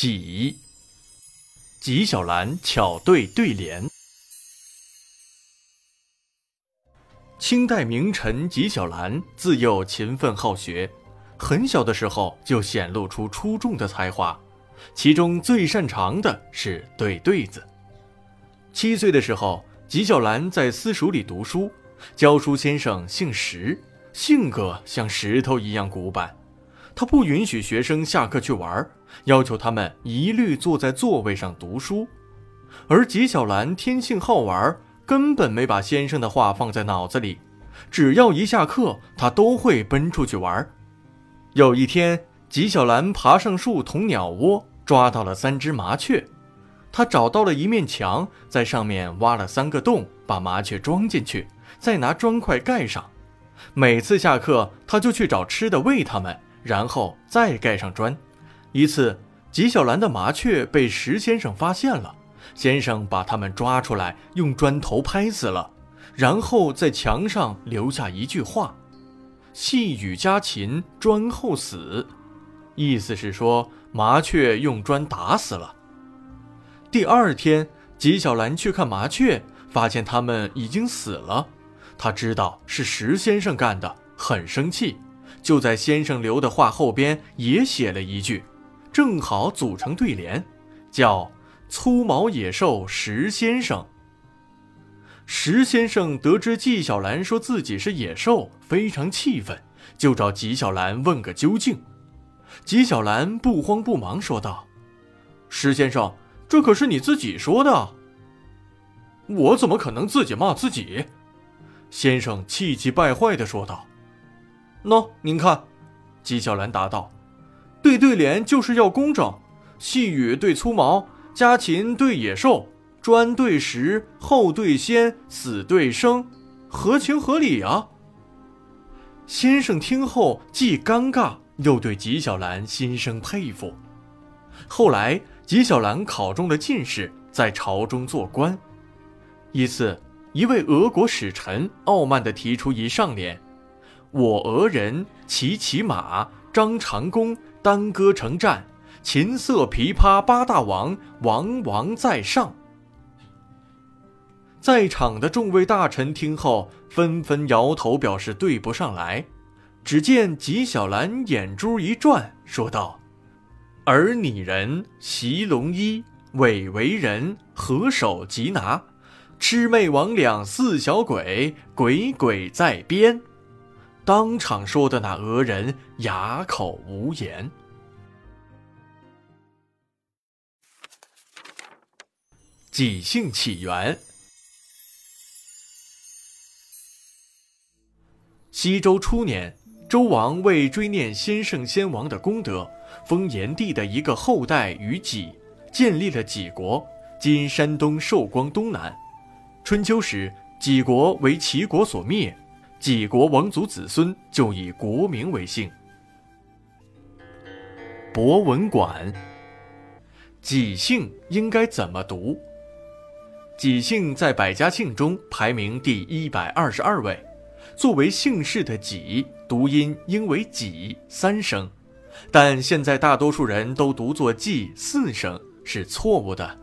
己，纪晓岚巧对对联。清代名臣纪晓岚自幼勤奋好学，很小的时候就显露出出众的才华，其中最擅长的是对对子。七岁的时候，纪晓岚在私塾里读书，教书先生姓石，性格像石头一样古板。他不允许学生下课去玩，要求他们一律坐在座位上读书。而纪晓岚天性好玩，根本没把先生的话放在脑子里。只要一下课，他都会奔出去玩。有一天，纪晓岚爬上树捅鸟窝，抓到了三只麻雀。他找到了一面墙，在上面挖了三个洞，把麻雀装进去，再拿砖块盖上。每次下课，他就去找吃的喂它们。然后再盖上砖。一次，纪晓岚的麻雀被石先生发现了，先生把它们抓出来，用砖头拍死了，然后在墙上留下一句话：“细雨家禽砖后死。”意思是说麻雀用砖打死了。第二天，纪晓岚去看麻雀，发现它们已经死了，他知道是石先生干的，很生气。就在先生留的话后边也写了一句，正好组成对联，叫“粗毛野兽石先生”。石先生得知纪晓岚说自己是野兽，非常气愤，就找纪晓岚问个究竟。纪晓岚不慌不忙说道：“石先生，这可是你自己说的。”“我怎么可能自己骂自己？”先生气急败坏地说道。喏，您看，纪晓岚答道：“对对联就是要工整，细雨对粗毛，家禽对野兽，砖对石，后对先，死对生，合情合理啊。”先生听后既尴尬，又对纪晓岚心生佩服。后来，纪晓岚考中了进士，在朝中做官。一次，一位俄国使臣傲慢地提出一上联。我俄人骑骑马，张长弓，单戈成战，琴瑟琵琶八大王，王王在上。在场的众位大臣听后，纷纷摇头表示对不上来。只见纪晓岚眼珠一转，说道：“而你人，袭龙衣，伪为人，合手即拿，魑魅魍魉似小鬼，鬼鬼在边。”当场说的那俄人哑口无言。己姓起源：西周初年，周王为追念先圣先王的功德，封炎帝的一个后代于己，建立了己国，今山东寿光东南。春秋时，己国为齐国所灭。几国王族子孙就以国名为姓。博文馆，己姓应该怎么读？己姓在百家姓中排名第一百二十二位。作为姓氏的己，读音应为己三声，但现在大多数人都读作季四声，是错误的。